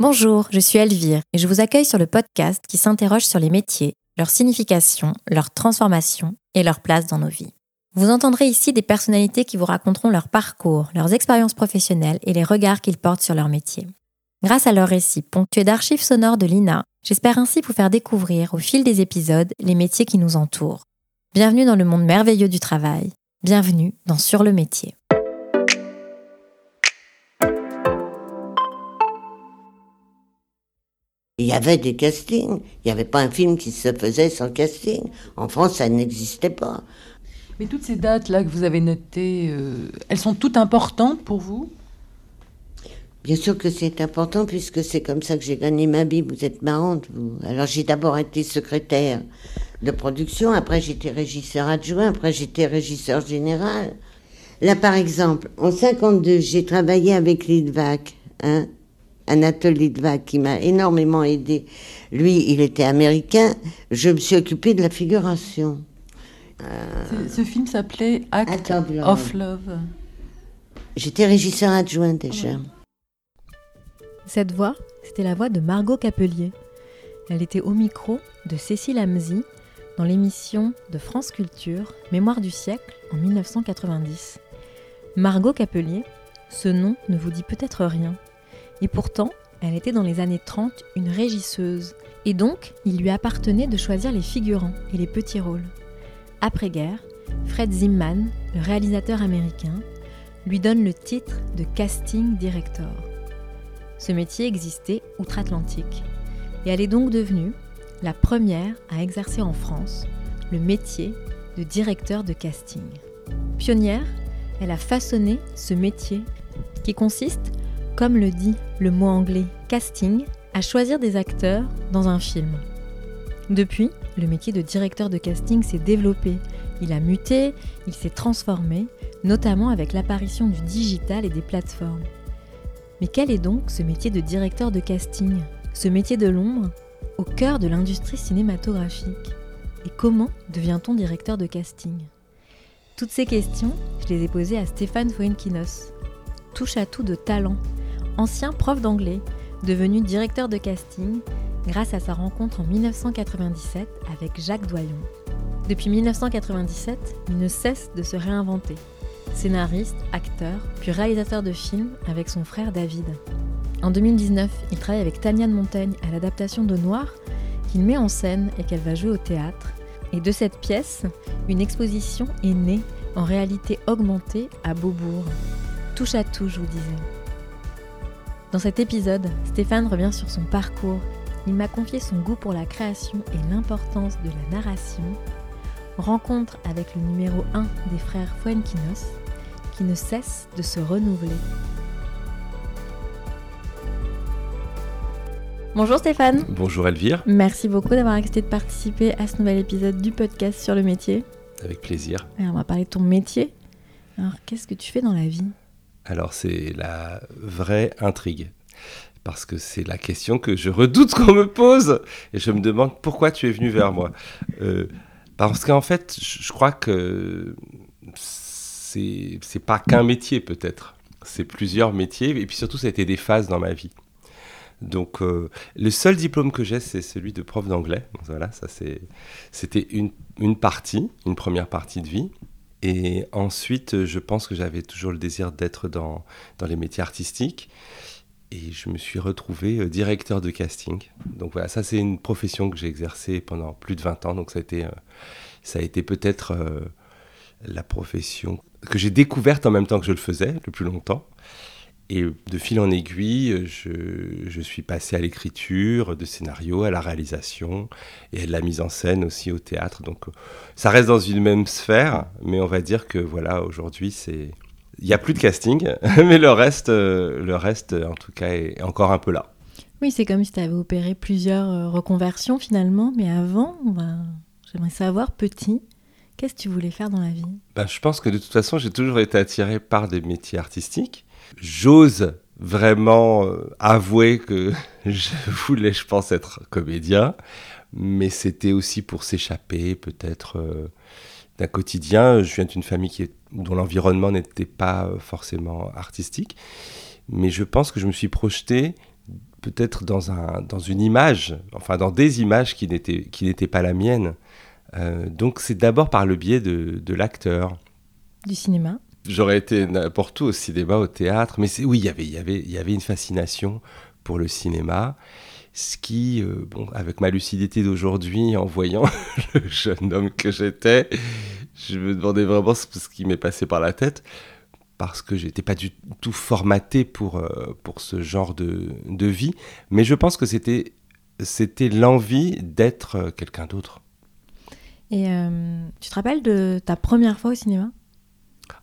Bonjour, je suis Elvire et je vous accueille sur le podcast qui s'interroge sur les métiers, leur signification, leur transformation et leur place dans nos vies. Vous entendrez ici des personnalités qui vous raconteront leur parcours, leurs expériences professionnelles et les regards qu'ils portent sur leur métier. Grâce à leurs récits ponctués d'archives sonores de l'INA, j'espère ainsi vous faire découvrir au fil des épisodes les métiers qui nous entourent. Bienvenue dans le monde merveilleux du travail. Bienvenue dans Sur le métier. Il y avait des castings. Il n'y avait pas un film qui se faisait sans casting. En France, ça n'existait pas. Mais toutes ces dates-là que vous avez notées, euh, elles sont toutes importantes pour vous? Bien sûr que c'est important puisque c'est comme ça que j'ai gagné ma vie. Vous êtes marrante, vous. Alors j'ai d'abord été secrétaire de production, après j'étais régisseur adjoint, après j'étais régisseur général. Là, par exemple, en 52, j'ai travaillé avec Lidvac, hein, Anatole Lidvac, qui m'a énormément aidé. Lui, il était américain. Je me suis occupée de la figuration. Ce- Ce film s'appelait Act Act of Love. of Love. J'étais régisseur adjoint déjà. Cette voix, c'était la voix de Margot Capelier. Elle était au micro de Cécile Hamzy dans l'émission de France Culture Mémoire du siècle en 1990. Margot Capelier, ce nom ne vous dit peut-être rien. Et pourtant, elle était dans les années 30 une régisseuse. Et donc, il lui appartenait de choisir les figurants et les petits rôles. Après-guerre, Fred Zimman, le réalisateur américain, lui donne le titre de casting director. Ce métier existait outre-Atlantique et elle est donc devenue la première à exercer en France le métier de directeur de casting. Pionnière, elle a façonné ce métier qui consiste, comme le dit le mot anglais casting, à choisir des acteurs dans un film. Depuis, le métier de directeur de casting s'est développé, il a muté, il s'est transformé, notamment avec l'apparition du digital et des plateformes. Mais quel est donc ce métier de directeur de casting Ce métier de l'ombre au cœur de l'industrie cinématographique? Et comment devient-on directeur de casting? Toutes ces questions, je les ai posées à Stéphane Fuenkinos. Touche à tout de talent, ancien prof d'anglais, devenu directeur de casting grâce à sa rencontre en 1997 avec Jacques Doyon. Depuis 1997, il ne cesse de se réinventer scénariste, acteur, puis réalisateur de films avec son frère David. En 2019, il travaille avec Tania Montaigne à l'adaptation de Noir, qu'il met en scène et qu'elle va jouer au théâtre. Et de cette pièce, une exposition est née en réalité augmentée à Beaubourg. Touche à tout, je vous disais. Dans cet épisode, Stéphane revient sur son parcours. Il m'a confié son goût pour la création et l'importance de la narration rencontre avec le numéro 1 des frères Fuenkinos, qui ne cesse de se renouveler. Bonjour Stéphane. Bonjour Elvire, Merci beaucoup d'avoir accepté de participer à ce nouvel épisode du podcast sur le métier. avec plaisir. Alors, on va parler de ton métier. Alors, qu'est-ce que tu fais dans la vie? Alors c'est la vraie intrigue, parce que c'est la question que je redoute qu'on me pose, et je me demande pourquoi tu es venu vers moi. Euh, parce qu'en fait, je crois que c'est pas qu'un métier peut-être, c'est plusieurs métiers, et puis surtout ça a été des phases dans ma vie. Donc euh, le seul diplôme que j'ai, c'est celui de prof d'anglais. Voilà, ça c'était une, une partie, une première partie de vie. Et ensuite, euh, je pense que j'avais toujours le désir d'être dans, dans les métiers artistiques. Et je me suis retrouvé euh, directeur de casting. Donc voilà, ça c'est une profession que j'ai exercée pendant plus de 20 ans. Donc ça a été, euh, ça a été peut-être la profession que j'ai découverte en même temps que je le faisais le plus longtemps. Et de fil en aiguille, je, je suis passé à l'écriture de scénarios, à la réalisation et à de la mise en scène aussi au théâtre. Donc euh, ça reste dans une même sphère, mais on va dire que voilà, aujourd'hui, c'est il n'y a plus de casting, mais le reste, euh, le reste, en tout cas, est encore un peu là. Oui, c'est comme si tu avais opéré plusieurs euh, reconversions finalement, mais avant, j'aimerais savoir, petit, qu'est-ce que tu voulais faire dans la vie? Ben, Je pense que de toute façon, j'ai toujours été attiré par des métiers artistiques. J'ose vraiment euh, avouer que je voulais, je pense, être comédien, mais c'était aussi pour s'échapper peut-être euh, d'un quotidien. Je viens d'une famille qui est, dont l'environnement n'était pas forcément artistique, mais je pense que je me suis projeté peut-être dans, un, dans une image, enfin dans des images qui n'étaient, pas la mienne. Euh, donc c'est d'abord par le biais de, de l'acteur. Du cinéma? J'aurais été n'importe où, au cinéma, au théâtre, mais oui, il y, avait, une fascination pour le cinéma, ce qui, euh, avec ma lucidité d'aujourd'hui, en voyant le jeune homme que j'étais, je me demandais vraiment ce qui m'est passé par la tête parce que j'étais pas du tout formaté pour, euh, ce genre de, vie. Mais je pense que c'était, l'envie d'être euh, quelqu'un d'autre. Et tu te rappelles de ta première fois au cinéma?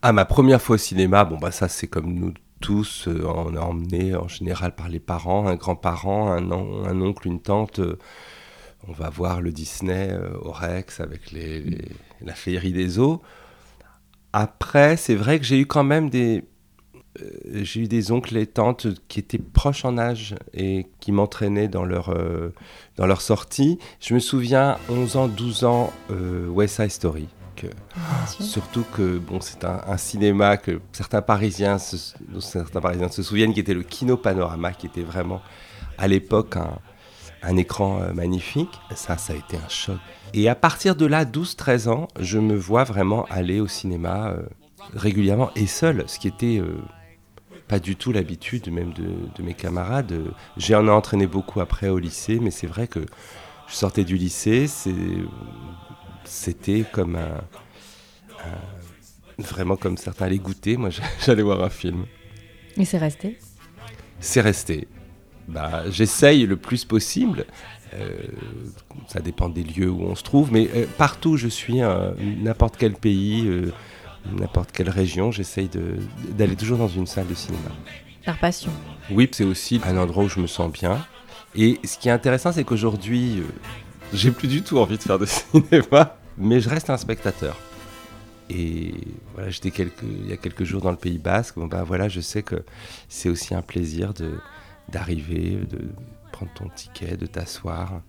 Ah, ma première fois au cinéma, bon, bah ça c'est comme nous tous, on est emmené en général par les parents, un grand-parent, un, oncle, une tante. on va voir le Disney au Rex avec les, la féerie des eaux. Après, c'est vrai que j'ai eu quand même des, euh, j'ai eu des oncles et tantes qui étaient proches en âge et qui m'entraînaient dans leur, euh, dans leur sortie. Je me souviens, 11 ans, 12 ans, euh, West Side Story. Surtout que bon, c'est un, cinéma que certains Parisiens, se, souviennent, qui était le Kino Panorama, qui était vraiment à l'époque un, écran magnifique. Ça, ça a été un choc et à partir de là, 12-13 ans, je me vois vraiment aller au cinéma euh, régulièrement et seul, ce qui était euh, pas du tout l'habitude même de, mes camarades. J'en ai entraîné beaucoup après au lycée, mais c'est vrai que je sortais du lycée, c'était comme un, Vraiment comme certains allaient goûter, moi j'allais voir un film. Et c'est resté? C'est resté. Bah, J'essaye le plus possible. Euh, ça dépend des lieux où on se trouve, mais euh, partout où je suis, n'importe quel pays, euh, n'importe quelle région, j'essaye d'aller toujours dans une salle de cinéma. Par passion. Oui, c'est aussi un endroit où je me sens bien. Et ce qui est intéressant, c'est qu'aujourd'hui, j'ai plus du tout envie de faire de cinéma, mais je reste un spectateur. Et voilà, j'étais il y a quelques jours dans le Pays Basque. Bon, ben voilà, je sais que c'est aussi un plaisir d'arriver, de, prendre ton ticket, de t'asseoir.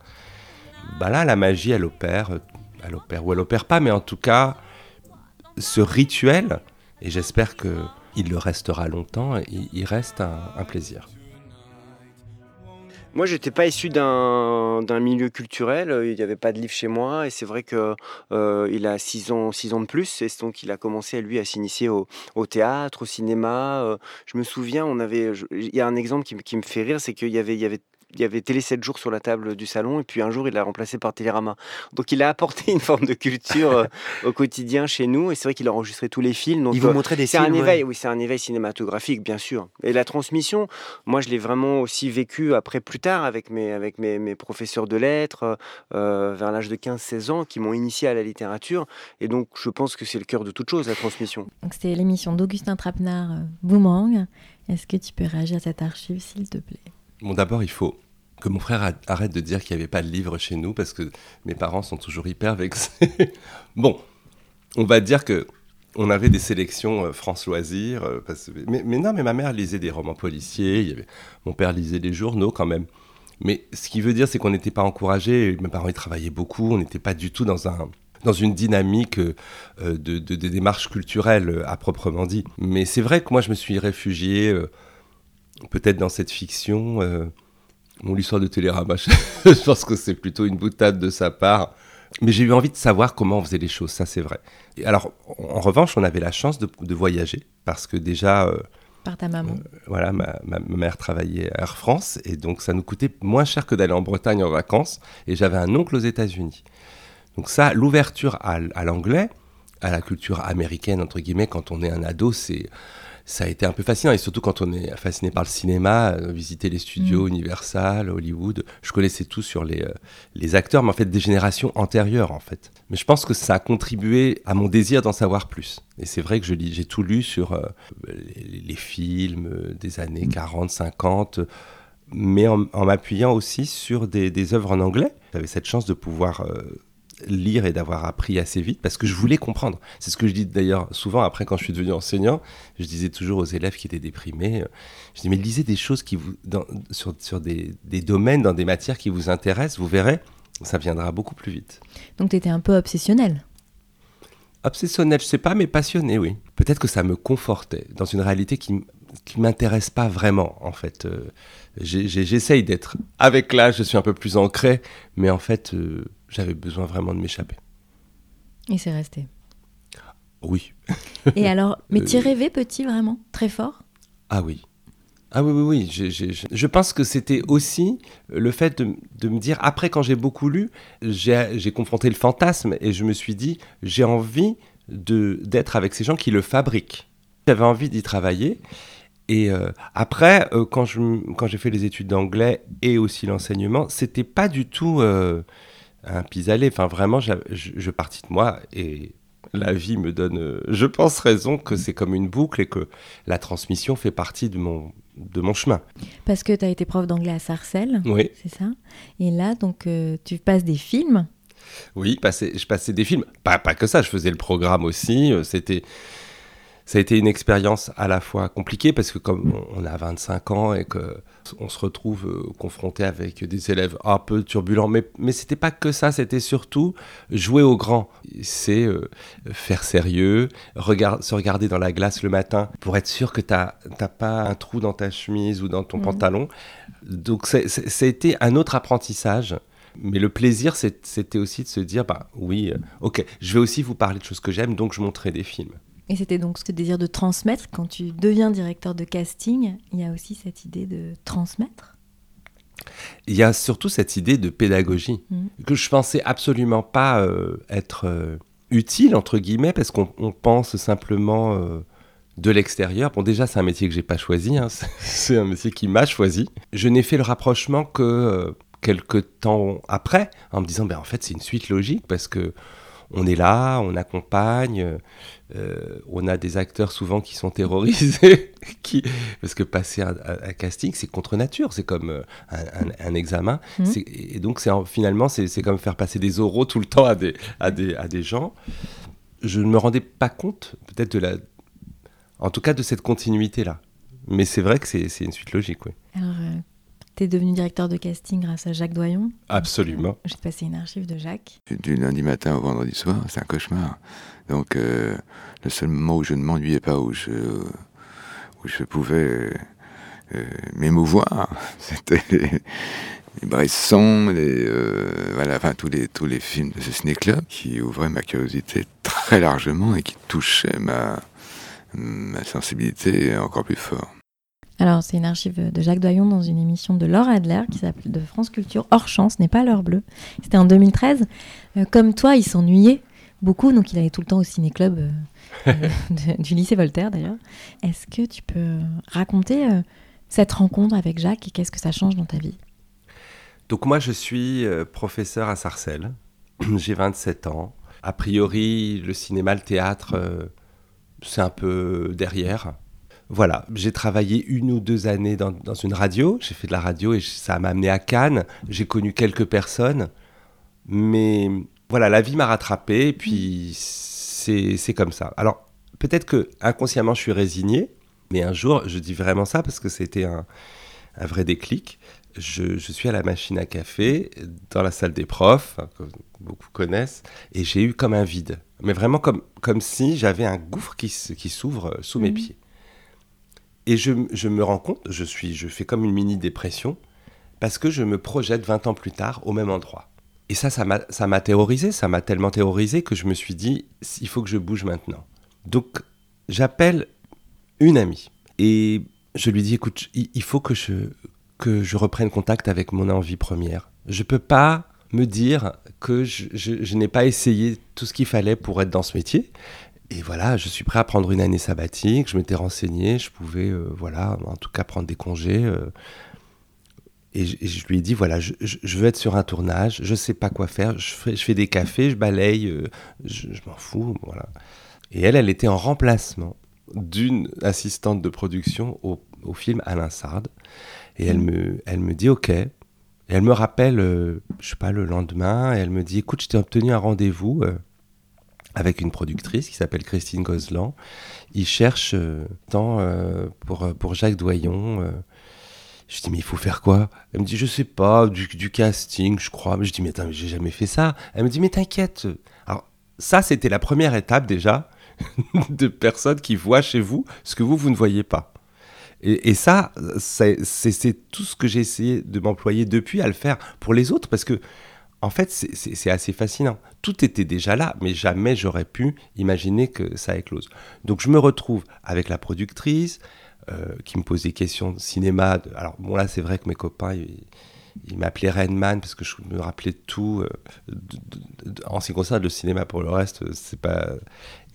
Bah là, la magie, elle opère, elle opère ou elle opère pas, mais en tout cas, ce rituel, et j'espère que il le restera longtemps, il, reste un, plaisir. Moi, j'étais pas issu d'un milieu culturel. Il n'y avait pas de livre chez moi, et c'est vrai que euh, il a 6 ans, six ans de plus, et donc il a commencé lui à s'initier au, théâtre, au cinéma. Euh, je me souviens, on avait, il y a un exemple qui, qui me fait rire, c'est qu'il y avait, il y avait il y avait Télé 7 jours sur la table du salon et puis un jour il l'a remplacé par Télérama. Donc il a apporté une forme de culture euh, au quotidien chez nous et c'est vrai qu'il a enregistré tous les films. Donc, il vous euh, montrait des C'est un éveil, oui, c'est un éveil cinématographique bien sûr. Et la transmission, moi je l'ai vraiment aussi vécu après plus tard avec mes, avec mes, mes professeurs de lettres euh, vers l'âge de 15-16 ans qui m'ont initié à la littérature et donc je pense que c'est le cœur de toute chose la transmission. Donc c'était l'émission d'Augustin Trapenard, Boumang. Est-ce que tu peux réagir à cette archive s'il te plaît? Bon, d'abord, il faut que mon frère arrête de dire qu'il n'y avait pas de livre chez nous parce que mes parents sont toujours hyper vexés. bon, on va dire que on avait des sélections euh, France Loisirs. Euh, mais, non, mais ma mère lisait des romans policiers. mon père lisait des journaux quand même. Mais ce qui veut dire, c'est qu'on n'était pas encouragés. Mes parents, ils travaillaient beaucoup. On n'était pas du tout dans un dans une dynamique euh, de, de, démarche culturelle à proprement dit. Mais c'est vrai que moi, je me suis réfugié peut-être dans cette fiction. Mon l'histoire de Télérama, je pense que c'est plutôt une boutade de sa part. Mais j'ai eu envie de savoir comment on faisait les choses, ça c'est vrai. Et alors, en, revanche, on avait la chance de, voyager, parce que déjà... Euh, Par ta maman. Euh, voilà, ma, mère travaillait à Air France, et donc ça nous coûtait moins cher que d'aller en Bretagne en vacances, et j'avais un oncle aux États-Unis. Donc ça, l'ouverture à, à l'anglais, à la culture américaine, entre guillemets, quand on est un ado, c'est ça a été un peu fascinant. Et surtout quand on est fasciné par le cinéma, euh, visiter les studios mm. Universal, Hollywood. Je connaissais tout sur les, euh, les acteurs, mais en fait des générations antérieures en fait. Mais je pense que ça a contribué à mon désir d'en savoir plus. Et c'est vrai que j'ai tout lu sur euh, les, films des années 40, 50. mais en, m'appuyant aussi sur des, des, œuvres en anglais. J'avais cette chance de pouvoir euh, lire et d'avoir appris assez vite parce que je voulais comprendre. C'est ce que je dis d'ailleurs souvent après quand je suis devenu enseignant. Je disais toujours aux élèves qui étaient déprimés, euh, je dis mais lisez des choses qui vous, sur, sur des, des, domaines, dans des matières qui vous intéressent, vous verrez, ça viendra beaucoup plus vite. Donc tu étais un peu obsessionnel Obsessionnel, je sais pas, mais passionné, oui. Peut-être que ça me confortait dans une réalité qui qui m'intéresse pas vraiment en fait. Euh, j'essaye d'être avec l'âge, je suis un peu plus ancré, mais en fait euh, j'avais besoin vraiment de m'échapper. Et c'est resté. Oui. Et alors, mais tu rêvais petit vraiment, très fort? Ah oui. Ah oui, oui, oui. Je pense que c'était aussi le fait de, de, me dire, après quand j'ai beaucoup lu, j'ai confronté le fantasme et je me suis dit, j'ai envie d'être avec ces gens qui le fabriquent. J'avais envie d'y travailler. Et euh, après, euh, quand j'ai fait les études d'anglais et aussi l'enseignement, c'était pas du tout euh, un pis-aller. Enfin, vraiment, je, je partis de moi et la vie me donne, je pense, raison que c'est comme une boucle et que la transmission fait partie de mon, de mon chemin. Parce que tu as été prof d'anglais à Sarcelles, oui. c'est ça? Et là, donc, tu passes des films? Oui, je passais des films. Pas, pas que ça, je faisais le programme aussi. C'était ça a été une expérience à la fois compliquée parce que comme on a 25 ans et que on se retrouve euh, confronté avec des élèves un peu turbulents, mais, mais c'était pas que ça, c'était surtout jouer au grand. C'est euh, faire sérieux, se regarder dans la glace le matin pour être sûr que tu n'as pas un trou dans ta chemise ou dans ton mmh. pantalon. Donc ça a été un autre apprentissage. Mais le plaisir, c'était aussi de se dire, bah oui, euh, ok, je vais aussi vous parler de choses que j'aime, donc je montrerai des films. Et c'était donc ce désir de transmettre. Quand tu deviens directeur de casting, il y a aussi cette idée de transmettre. Il y a surtout cette idée de pédagogie mm. que je pensais absolument pas euh, être euh, utile entre guillemets parce qu'on pense simplement euh, de l'extérieur. Bon déjà c'est un métier que j'ai pas choisi, hein. c'est un métier qui m'a choisi. Je n'ai fait le rapprochement que quelques temps après en me disant ben en fait c'est une suite logique parce que on est là, on accompagne, euh, on a des acteurs souvent qui sont terrorisés, qui, parce que passer un, casting, c'est contre nature, c'est comme euh, un, examen. Mhm. Et donc finalement, c'est comme faire passer des oraux tout le temps à des, à des, à des gens. Je ne me rendais pas compte, peut-être de la... En tout cas, de cette continuité-là. Mais c'est vrai que c'est une suite logique, oui. Alors, euh, tu es devenu directeur de casting grâce à Jacques Doyon. Absolument. J'ai passé une archive de Jacques. Du lundi matin au vendredi soir, c'est un cauchemar. Donc, euh, le seul moment où je ne m'ennuyais pas, où je, où je pouvais euh, m'émouvoir, c'était les, les Bressons, les, euh, voilà, enfin, tous les, tous les films de ce Ciné Club qui ouvraient ma curiosité très largement et qui touchaient ma, ma sensibilité encore plus fort. Alors, c'est une archive de Jacques Doyon dans une émission de Laure Adler qui s'appelle de France Culture. Hors chance, n'est pas l'heure bleue. C'était en 2013. Euh, comme toi, il s'ennuyait beaucoup, donc il allait tout le temps au ciné-club euh, du lycée Voltaire d'ailleurs. Est-ce que tu peux raconter euh, cette rencontre avec Jacques et qu'est-ce que ça change dans ta vie? Donc moi, je suis professeur à Sarcelles. J'ai 27 ans. A priori, le cinéma, le théâtre, c'est un peu derrière voilà, j'ai travaillé une ou deux années dans, une radio, j'ai fait de la radio et ça m'a amené à Cannes, j'ai connu quelques personnes, mais voilà, la vie m'a rattrapé et puis c'est comme ça. Alors peut-être que inconsciemment je suis résigné, mais un jour, je dis vraiment ça parce que c'était un, vrai déclic. Je, suis à la machine à café dans la salle des profs, que beaucoup connaissent, et j'ai eu comme un vide. Mais vraiment comme, comme si j'avais un gouffre qui, qui s'ouvre sous mes mmh. pieds. Et je, me rends compte, je, suis, je fais comme une mini-dépression, parce que je me projette 20 ans plus tard au même endroit. Et ça, ça m'a terrorisé, ça m'a tellement terrorisé que je me suis dit, il faut que je bouge maintenant. Donc, j'appelle une amie et je lui dis, écoute, il faut que je, que je reprenne contact avec mon envie première. Je peux pas me dire que je n'ai pas essayé tout ce qu'il fallait pour être dans ce métier. Et voilà, je suis prêt à prendre une année sabbatique. Je m'étais renseigné, je pouvais, euh, voilà, en tout cas prendre des congés. Euh. et, je, lui ai dit, voilà, je, veux être sur un tournage, je sais pas quoi faire, je fais, je fais des cafés, je balaye, euh, je, m'en fous, voilà. Et elle, elle était en remplacement d'une assistante de production au, au film Alain Sard. Et elle, me, elle me dit OK. Et elle me rappelle, je sais pas, le lendemain, et elle me dit écoute, je t'ai obtenu un rendez-vous avec une productrice qui s'appelle Christine Gozlan. Il cherche euh, tant pour, pour Jacques Doyon. Je dis, mais il faut faire quoi? Elle me dit, je sais pas, du, casting, je crois. Mais je dis, mais attends, j'ai jamais fait ça. Elle me dit, mais t'inquiète. Alors, ça, c'était la première étape déjà de personnes qui voient chez vous ce que vous, vous ne voyez pas. Et, ça, c'est tout ce que j'ai essayé de m'employer depuis à le faire pour les autres, parce que, en fait, c'est assez fascinant. Tout était déjà là, mais jamais j'aurais pu imaginer que ça éclose. Donc je me retrouve avec la productrice euh, qui me pose des questions de cinéma. Alors bon, là, c'est vrai que mes copains, ils, m'appelaient Rainman parce que je me rappelais tout. Euh, en ce qui concerne le cinéma, pour le reste, c'est pas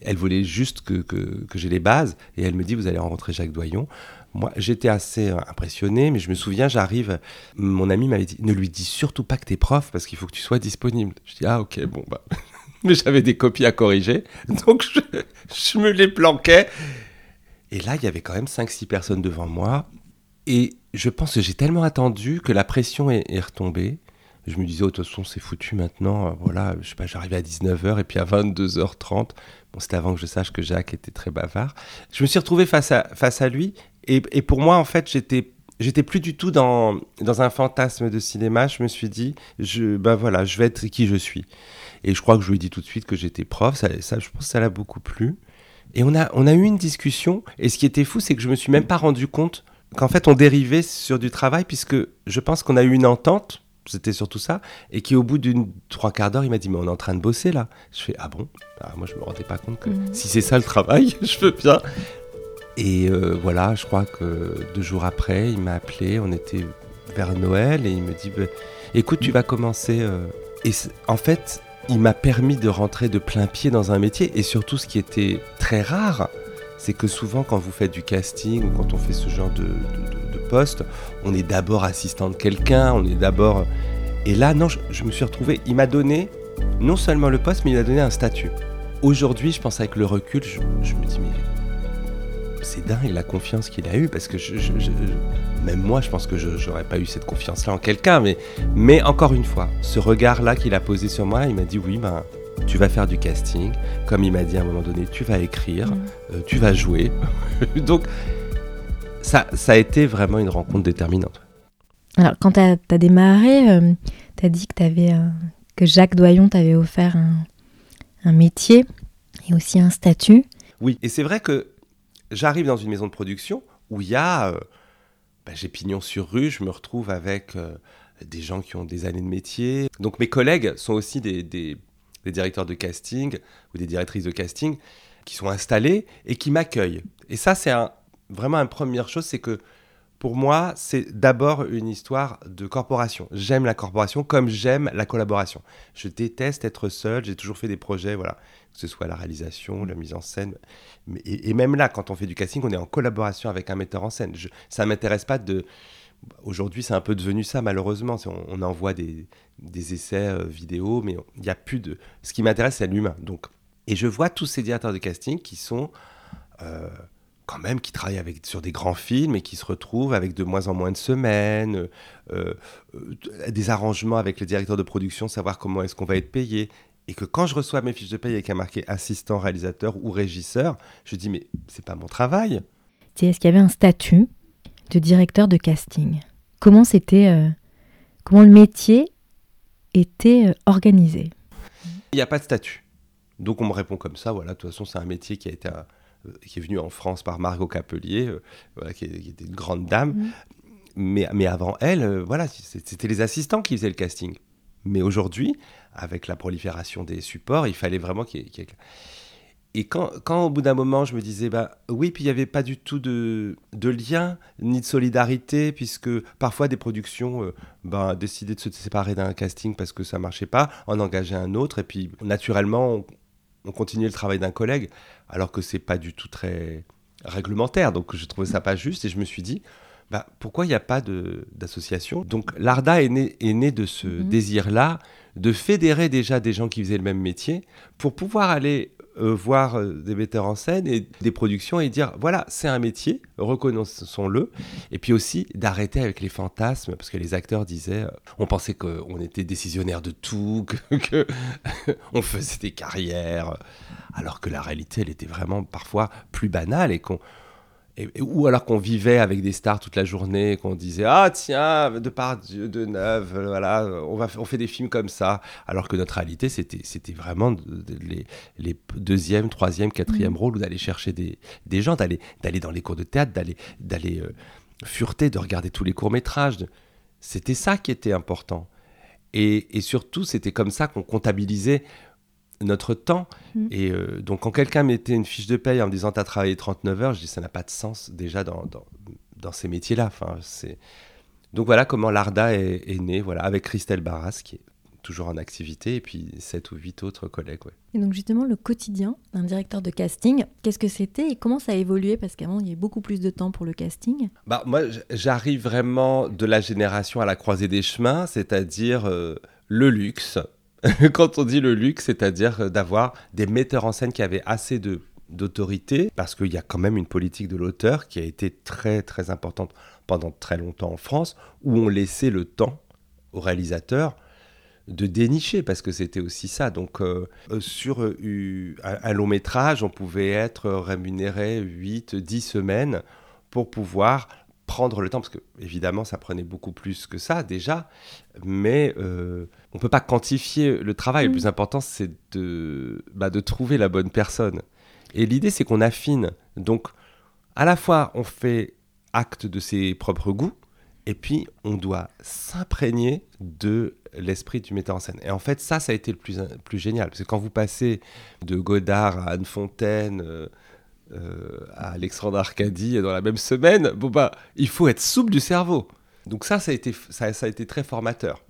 elle voulait juste que, que, que j'ai les bases et elle me dit vous allez rencontrer Jacques Doyon. Moi, j'étais assez euh, impressionné, mais je me souviens, j'arrive, mon ami m'avait dit ne lui dis surtout pas que t'es prof parce qu'il faut que tu sois disponible. Je dis ah ok bon bah, mais j'avais des copies à corriger, donc je, me les planquais. Et là, il y avait quand même 5-6 personnes devant moi. Et je pense que j'ai tellement attendu que la pression est retombée je me disais, oh, de toute façon, c'est foutu maintenant. Voilà, je j'arrivais à 19h et puis à 22h30. Bon, c'était avant que je sache que Jacques était très bavard. Je me suis retrouvé face à, face à lui. Et, pour moi, en fait, j'étais. J'étais plus du tout dans, dans un fantasme de cinéma. Je me suis dit, je, ben voilà, je vais être qui je suis. Et je crois que je lui ai dit tout de suite que j'étais prof. Ça, ça, je pense que ça l'a beaucoup plu. Et on a, on a eu une discussion. Et ce qui était fou, c'est que je me suis même pas rendu compte qu'en fait, on dérivait sur du travail, puisque je pense qu'on a eu une entente c'était surtout ça. Et qui, au bout d'une trois quarts d'heure, il m'a dit Mais on est en train de bosser là. Je fais Ah bon? Ah, Moi, je me rendais pas compte que mhm. si c'est ça le travail, je veux bien. Et euh, voilà, je crois que deux jours après, il m'a appelé. On était vers Noël et il me dit bah, Écoute, tu vas commencer. Euh, et en fait, il m'a permis de rentrer de plein pied dans un métier. Et surtout, ce qui était très rare, c'est que souvent, quand vous faites du casting ou quand on fait ce genre de poste, on est d'abord assistant de quelqu'un, on est d'abord... Et là, non, je, me suis retrouvé, il m'a donné non seulement le poste, mais il a donné un statut. Aujourd'hui, je pense avec le recul, je, me dis, mais c'est dingue la confiance qu'il a eue, parce que même moi, je pense que je n'aurais pas eu cette confiance-là en quelqu'un, mais, mais encore une fois, ce regard-là qu'il a posé sur moi, il m'a dit, oui, ben, tu vas faire du casting, comme il m'a dit à un moment donné, tu vas écrire, mmh. euh, tu vas jouer. Donc, ça, ça a été vraiment une rencontre déterminante. Alors, quand tu as, démarré, euh, tu as dit que, avais, euh, que Jacques Doyon t'avait offert un, un, métier et aussi un statut. Oui, et c'est vrai que j'arrive dans une maison de production où il y a. Euh, bah, j'ai pignon sur rue, je me retrouve avec des gens qui ont des années de métier. Donc mes collègues sont aussi des, des, des directeurs de casting ou des directrices de casting qui sont installés et qui m'accueillent. Et ça, c'est un, vraiment une première chose, c'est que pour moi, c'est d'abord une histoire de corporation. J'aime la corporation comme j'aime la collaboration. Je déteste être seul. J'ai toujours fait des projets, voilà, que ce soit la réalisation, la mise en scène. Et, même là, quand on fait du casting, on est en collaboration avec un metteur en scène. Je, ça m'intéresse pas de. Aujourd'hui, c'est un peu devenu ça, malheureusement. On, envoie des, essais euh, vidéo, mais il n'y a plus de. Ce qui m'intéresse, c'est l'humain. Et je vois tous ces directeurs de casting qui sont. Euh, quand même qui travaillent avec, sur des grands films et qui se retrouvent avec de moins en moins de semaines, euh, euh, des arrangements avec le directeur de production, savoir comment est-ce qu'on va être payé. Et que quand je reçois mes fiches de paye avec un marqué assistant, réalisateur ou régisseur, je dis mais c'est pas mon travail. Est-ce qu'il y avait un statut de directeur de casting? Comment c'était, euh, comment le métier était organisé? Il n'y a pas de statut. Donc on me répond comme ça, voilà, de toute façon c'est un métier qui a été qui est venue en France par Margot Capelier, euh, qui, était une grande dame. Mm. Mais, mais avant elle, euh, voilà, c'était les assistants qui faisaient le casting. Mais aujourd'hui, avec la prolifération des supports, il fallait vraiment qu'il y ait... Et quand, quand, au bout d'un moment, je me disais, bah oui, puis il n'y avait pas du tout de, de, lien ni de solidarité, puisque parfois des productions bah, décidaient de se séparer d'un casting parce que ça marchait pas, en engager un autre, et puis naturellement, on continuait le travail d'un collègue, alors que c'est pas du tout très réglementaire. Donc je trouvais ça pas juste et je me suis dit, bah, pourquoi il n'y a pas d'association? Donc l'ARDA est né, est né de ce mhm. désir-là de fédérer déjà des gens qui faisaient le même métier pour pouvoir aller euh, voir euh, des metteurs en scène et des productions et dire voilà, c'est un métier, reconnaissons-le. Et puis aussi d'arrêter avec les fantasmes, parce que les acteurs disaient on pensait qu'on était décisionnaire de tout, que, on faisait des carrières, alors que la réalité, elle était vraiment parfois plus banale et qu'on ou alors qu'on vivait avec des stars toute la journée, qu'on disait ah tiens de part de Neuve, voilà, on va on fait des films comme ça, alors que notre réalité c'était c'était vraiment les, les deuxième, troisième, quatrième mmh. rôles d'aller chercher des, des gens, d'aller d'aller dans les cours de théâtre, d'aller d'aller euh, fureter, de regarder tous les courts métrages. C'était ça qui était important. Et, et surtout, c'était comme ça qu'on comptabilisait notre temps. Mm. Et euh, donc, quand quelqu'un mettait une fiche de paye en me disant, tu as travaillé 39 heures, je dis, ça n'a pas de sens déjà dans, dans, ces métiers-là. Enfin. Donc voilà comment l'ARDA est, est né, voilà, avec Christelle Barras, qui est toujours en activité, et puis sept ou huit autres collègues. Et donc justement, le quotidien d'un directeur de casting, qu'est-ce que c'était et comment ça a évolué? Parce qu'avant, il y avait beaucoup plus de temps pour le casting. Bah, moi, j'arrive vraiment de la génération à la croisée des chemins, c'est-à-dire euh, le luxe, quand on dit le luxe, c'est-à-dire d'avoir des metteurs en scène qui avaient assez de d'autorité, parce qu'il y a quand même une politique de l'auteur qui a été très très importante pendant très longtemps en France, où on laissait le temps aux réalisateurs de dénicher, parce que c'était aussi ça. Donc euh, sur euh, un, long métrage, on pouvait être rémunéré 8, 10 semaines pour pouvoir prendre le temps, parce que évidemment ça prenait beaucoup plus que ça déjà, mais euh, on peut pas quantifier le travail. Le mm. plus important c'est de, bah, de trouver la bonne personne. Et l'idée c'est qu'on affine. Donc à la fois on fait acte de ses propres goûts, et puis on doit s'imprégner de l'esprit du metteur en scène. Et en fait ça, ça a été le plus, plus génial, parce que quand vous passez de Godard à Anne Fontaine, euh, euh, à Alexandre Arcadie dans la même semaine, bon bah, il faut être souple du cerveau. Donc ça, ça a été, ça, a été très formateur.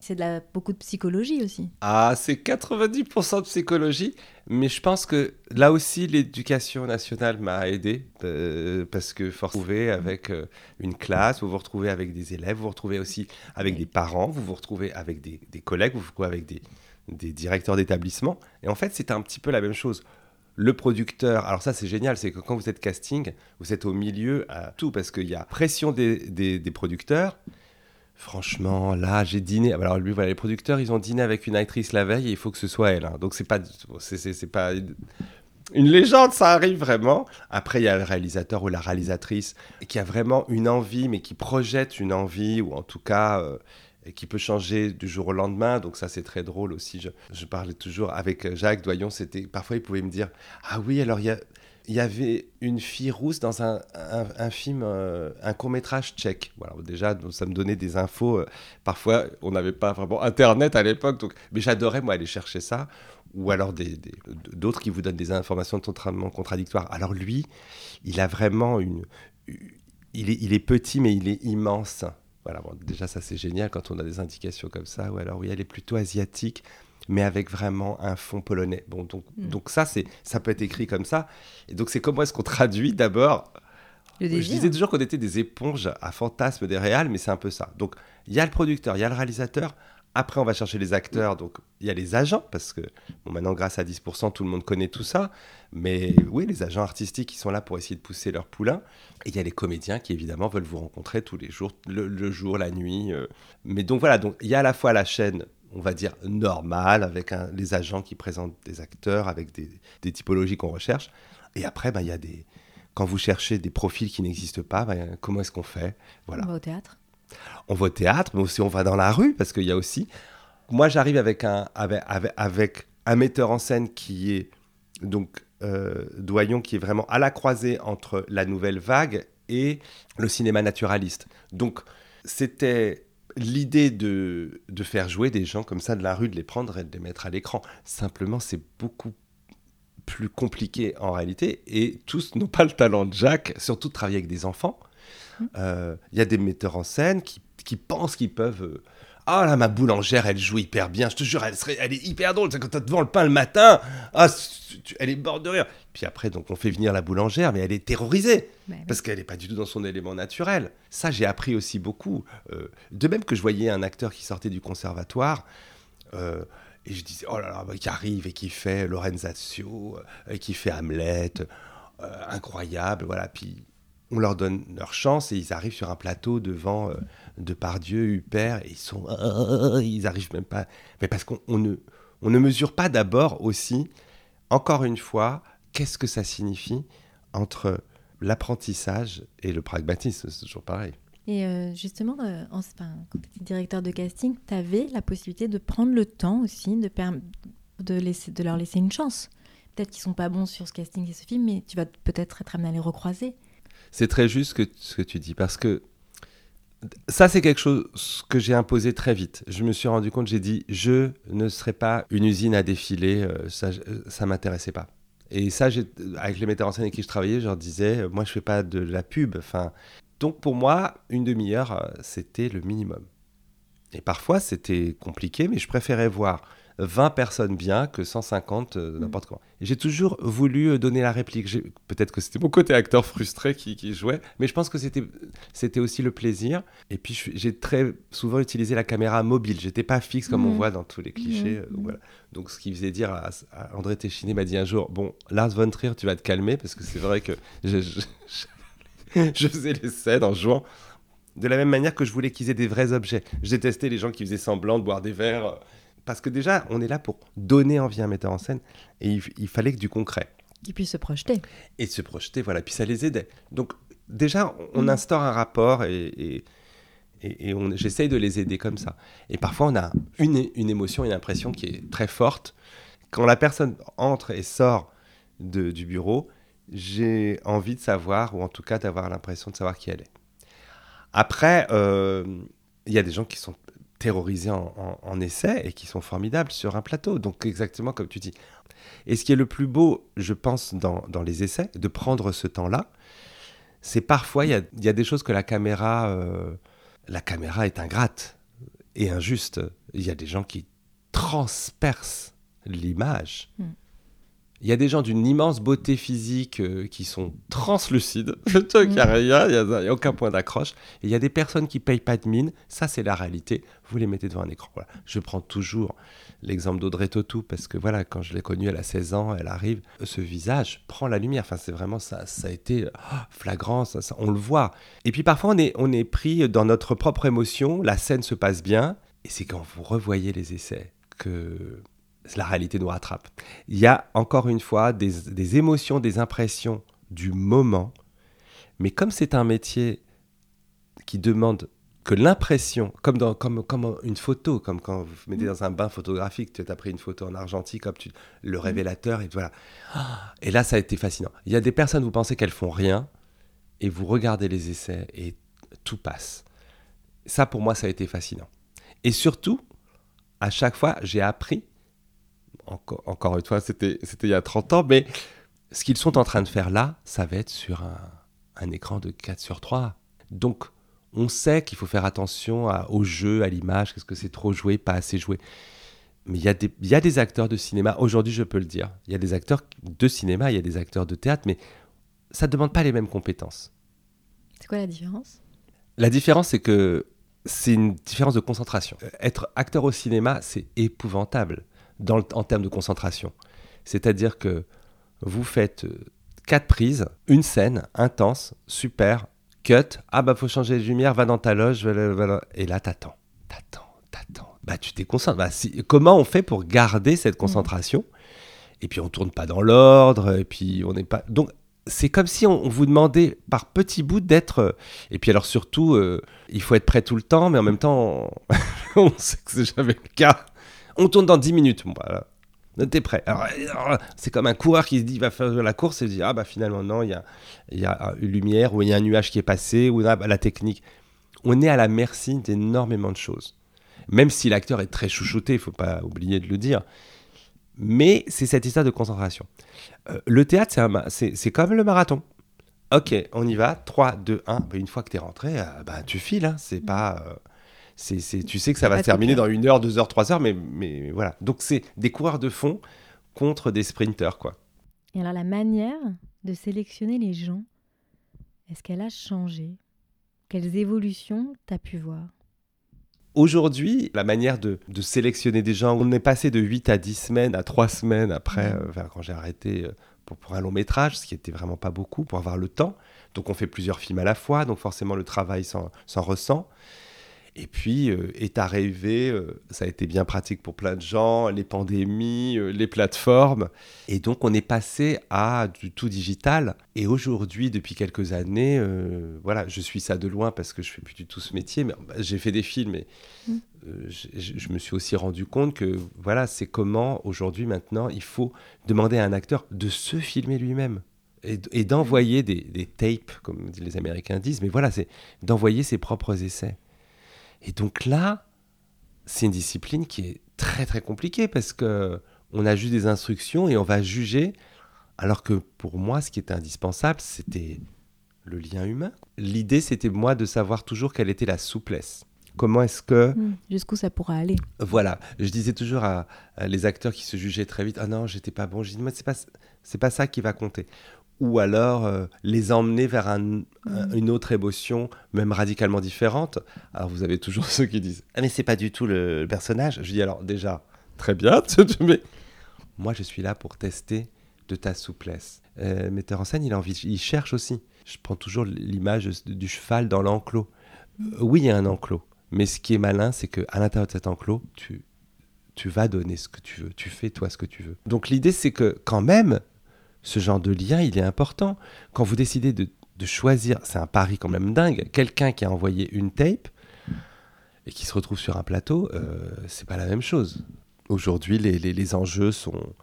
C'est beaucoup de psychologie aussi. Ah, c'est 90% de psychologie, mais je pense que là aussi, l'éducation nationale m'a aidé, euh, parce que vous retrouvez avec euh, une classe, vous vous retrouvez avec des élèves, vous vous retrouvez aussi avec des parents, vous vous retrouvez avec des, collègues, vous vous retrouvez avec des, des directeurs d'établissement. Et en fait, c'est un petit peu la même chose le producteur, alors ça c'est génial, c'est que quand vous êtes casting, vous êtes au milieu à tout parce qu'il y a pression des, producteurs. Franchement, là, j'ai dîné. Alors lui, voilà, les producteurs, ils ont dîné avec une actrice la veille et il faut que ce soit elle. Hein. Donc c'est pas, c'est pas une légende, ça arrive vraiment. Après, il y a le réalisateur ou la réalisatrice qui a vraiment une envie, mais qui projette une envie ou en tout cas. Euh, qui peut changer du jour au lendemain. Donc ça, c'est très drôle aussi. Je, parlais toujours avec Jacques Doyon. C'était parfois il pouvait me dire ah oui alors il y il y avait une fille rousse dans un, un, film, euh, un court métrage tchèque. Voilà, déjà, ça me donnait des infos. Euh, parfois, on n'avait pas vraiment Internet à l'époque, donc, mais j'adorais moi aller chercher ça. Ou alors d'autres qui vous donnent des informations totalement contradictoires. Alors lui, il a vraiment une, il est, petit mais il est immense. Voilà, déjà ça c'est génial quand on a des indications comme ça. Ou alors oui, elle est plutôt asiatique, mais avec vraiment un fond polonais. Bon, donc, hmm. donc ça c'est, ça peut être écrit comme ça. Et donc c'est comment est-ce qu'on traduit d'abord Je disais toujours qu'on était des éponges à fantasmes des réals, mais c'est un peu ça. Donc il y a le producteur, il y a le réalisateur. Après, on va chercher les acteurs. Donc, il y a les agents, parce que bon, maintenant, grâce à 10%, tout le monde connaît tout ça. Mais oui, les agents artistiques qui sont là pour essayer de pousser leur poulain. Et il y a les comédiens qui, évidemment, veulent vous rencontrer tous les jours, le, jour, la nuit. Euh. Mais donc, voilà, donc il y a à la fois la chaîne, on va dire, normale, avec les agents qui présentent des acteurs, avec des, typologies qu'on recherche. Et après, bah, il y a des... Quand vous cherchez des profils qui n'existent pas, bah, comment est-ce qu'on fait? Voilà. On va au théâtre? On va au théâtre, mais aussi on va dans la rue, parce qu'il y a aussi... Moi, j'arrive avec un, avec, un metteur en scène qui est donc euh, Doyon, qui est vraiment à la croisée entre la nouvelle vague et le cinéma naturaliste. Donc, c'était l'idée de, de faire jouer des gens comme ça de la rue, de les prendre et de les mettre à l'écran. Simplement, c'est beaucoup plus compliqué en réalité, et tous n'ont pas le talent de Jacques, surtout de travailler avec des enfants. Euh, il y a des metteurs en scène qui, qui pensent qu'ils peuvent. Euh, ah là, ma boulangère, elle joue hyper bien. Je te jure, elle, serait, elle est hyper drôle. Quand tu devant le pain le matin, ah, elle est morte de rire. Puis après, donc, on fait venir la boulangère, mais elle est terrorisée. Bah parce qu'elle n'est pas du tout dans son élément naturel. Ça, j'ai appris aussi beaucoup. Euh, de même que je voyais un acteur qui sortait du conservatoire. Et je disais, oh là là, bah, qui arrive et qui fait Lorenzaccio, et qui fait Hamlet, incroyable, voilà. Puis on leur donne leur chance et ils arrivent sur un plateau devant euh, Depardieu, Huppert, et ils sont. ils arrivent même pas. Mais parce qu'on ne, on ne mesure pas d'abord aussi, encore une fois, qu'est-ce que ça signifie entre l'apprentissage et le pragmatisme. C'est toujours pareil. Et euh, justement, euh, en, quand tu étais directeur de casting, tu avais la possibilité de prendre le temps aussi de, de, laisser, de leur laisser une chance. Peut-être qu'ils sont pas bons sur ce casting et ce film, mais tu vas peut-être être amené à les recroiser. C'est très juste ce que tu dis, parce que ça, c'est quelque chose que j'ai imposé très vite. Je me suis rendu compte, j'ai dit, je ne serai pas une usine à défiler, euh, ça ne m'intéressait pas. Et ça, avec les metteurs en scène avec qui je travaillais, je leur disais, euh, moi, je fais pas de la pub. Enfin, donc pour moi, une demi-heure, euh, c'était le minimum. Et parfois, c'était compliqué, mais je préférais voir 20 personnes bien que 150 euh, mm. n'importe quoi. Et j'ai toujours voulu euh, donner la réplique. Peut-être que c'était mon côté acteur frustré qui, jouait, mais je pense que c'était, aussi le plaisir. Et puis j'ai très souvent utilisé la caméra mobile. J'étais pas fixe comme on mm. voit dans tous les clichés. Euh, voilà. Donc ce qui faisait dire à, André Téchiné m'a dit un jour, bon, Lars von Trier, tu vas te calmer parce que c'est vrai que je, je faisais les scènes en jouant de la même manière que je voulais qu'ils aient des vrais objets. Je détestais les gens qui faisaient semblant de boire des verres parce que déjà, on est là pour donner envie à un metteur en scène et il, fallait que du concret. Qui puisse se projeter. Et se projeter, voilà. Puis ça les aidait. Donc, déjà, on, mm. instaure un rapport et, et, et, j'essaye de les aider comme ça. Et parfois, on a une, une émotion, une impression qui est très forte. Quand la personne entre et sort de, du bureau, j'ai envie de savoir, ou en tout cas d'avoir l'impression de savoir qui elle est. Après, euh, il y a des gens qui sont terrorisés en, essai et qui sont formidables sur un plateau. Donc exactement comme tu dis. Et ce qui est le plus beau, je pense, dans, les essais, de prendre ce temps-là, c'est parfois, il y a, des choses que la caméra, euh, la caméra est ingrate et injuste. Il y a des gens qui transpercent l'image. Hmm. Il y a des gens d'une immense beauté physique euh, qui sont translucides. il n'y a rien, il n'y a, aucun point d'accroche. Et il y a des personnes qui payent pas de mine. Ça, c'est la réalité. Vous les mettez devant un écran. Voilà. Je prends toujours l'exemple d'Audrey Tautou parce que voilà, quand je l'ai connue, elle a 16 ans, elle arrive. Ce visage prend la lumière. Enfin, c'est vraiment ça. Ça a été oh, flagrant. Ça, on le voit. Et puis parfois, on est, on est pris dans notre propre émotion. La scène se passe bien. Et c'est quand vous revoyez les essais que la réalité nous rattrape. Il y a encore une fois des, émotions, des impressions du moment, mais comme c'est un métier qui demande que l'impression, comme, dans, comme, comme une photo, comme quand vous mettez dans un bain photographique, tu as pris une photo en argentique, comme tu, le mm. révélateur, et voilà. Et là, ça a été fascinant. Il y a des personnes, vous pensez qu'elles font rien, et vous regardez les essais, et tout passe. Ça, pour moi, ça a été fascinant. Et surtout, à chaque fois, j'ai appris encore, une fois, c'était il y a 30 ans, mais ce qu'ils sont en train de faire là, ça va être sur un, écran de 4 sur 3. Donc, on sait qu'il faut faire attention au jeu, à l'image, qu'est-ce que c'est trop joué, pas assez joué. Mais il y, a des, y a des acteurs de cinéma, aujourd'hui je peux le dire, il y a des acteurs de cinéma, il y a des acteurs de théâtre, mais ça ne demande pas les mêmes compétences. C'est quoi la différence? La différence, c'est que c'est une différence de concentration. Être acteur au cinéma, c'est épouvantable en termes de concentration. C'est-à-dire que vous faites euh, quatre prises, une scène intense, super, cut, ah bah faut changer les lumières, va dans ta loge, et là t'attends, t'attends, t'attends. Bah tu t'es concentré. Bah, comment on fait pour garder cette concentration? Et puis on tourne pas dans l'ordre, et puis on n'est pas. Donc c'est comme si on, vous demandait par petits bouts d'être. Euh, et puis alors surtout, euh, il faut être prêt tout le temps, mais en même temps, on, on sait que c'est jamais le cas. On tourne dans 10 minutes. T'es prêt. c'est comme un coureur qui se dit, il va faire la course et se dit, ah bah finalement, non, il y a, y a, une lumière, ou il y a un nuage qui est passé, ou bah, la technique. On est à la merci d'énormément de choses. Même si l'acteur est très chouchouté, il faut pas oublier de le dire. Mais c'est cette histoire de concentration. Euh, le théâtre, c'est comme le marathon. Ok, on y va. 3, 2, 1. une fois que tu es rentré, euh, bah, tu files. Hein. C'est pas. Euh, c'est, tu sais que ça va se terminer dans une heure, deux heures, trois heures, mais, mais voilà. Donc c'est des coureurs de fond contre des sprinteurs, quoi. Et alors la manière de sélectionner les gens, est-ce qu'elle a changé? Quelles évolutions t'as pu voir? Aujourd'hui, la manière de, sélectionner des gens, on est passé de 8 à 10 semaines à 3 semaines après, euh, quand j'ai arrêté euh, pour, pour, un long métrage, ce qui était vraiment pas beaucoup, pour avoir le temps. Donc on fait plusieurs films à la fois, donc forcément le travail s'en ressent. Et puis euh, est arrivé, euh, ça a été bien pratique pour plein de gens, les pandémies, euh, les plateformes. Et donc on est passé à du tout digital. Et aujourd'hui, depuis quelques années, voilà, je suis ça de loin parce que je fais plus du tout ce métier. Mais bah, j'ai fait des films et mmh. je, me suis aussi rendu compte que voilà, c'est comment aujourd'hui maintenant il faut demander à un acteur de se filmer lui-même et, d'envoyer des, des, tapes, comme les Américains disent. Mais voilà, c'est d'envoyer ses propres essais. Et donc là, c'est une discipline qui est très très compliquée parce que on a juste des instructions et on va juger, alors que pour moi, ce qui était indispensable, c'était le lien humain. L'idée, c'était moi de savoir toujours quelle était la souplesse. Comment est-ce que... Hmm, jusqu'où ça pourra aller. Voilà. Je disais toujours à, les acteurs qui se jugeaient très vite, ah non, j'étais pas bon. Je dis, moi, c'est pas, c'est pas ça qui va compter ou alors euh, les emmener vers une autre émotion, même radicalement différente. Alors vous avez toujours ceux qui disent Ah, mais c'est pas du tout le personnage. Je dis alors, déjà, très bien, mais moi je suis là pour tester de ta souplesse. Euh, metteur en scène, il, a envie, il cherche aussi. Je prends toujours l'image du cheval dans l'enclos. Euh, oui, il y a un enclos, mais ce qui est malin, c'est qu'à l'intérieur de cet enclos, tu, tu vas donner ce que tu veux, tu fais toi ce que tu veux. Donc l'idée, c'est que quand même, ce genre de lien, il est important. Quand vous décidez de, choisir, c'est un pari quand même dingue, quelqu'un qui a envoyé une tape et qui se retrouve sur un plateau, euh, c'est pas la même chose. Aujourd'hui, les, enjeux sont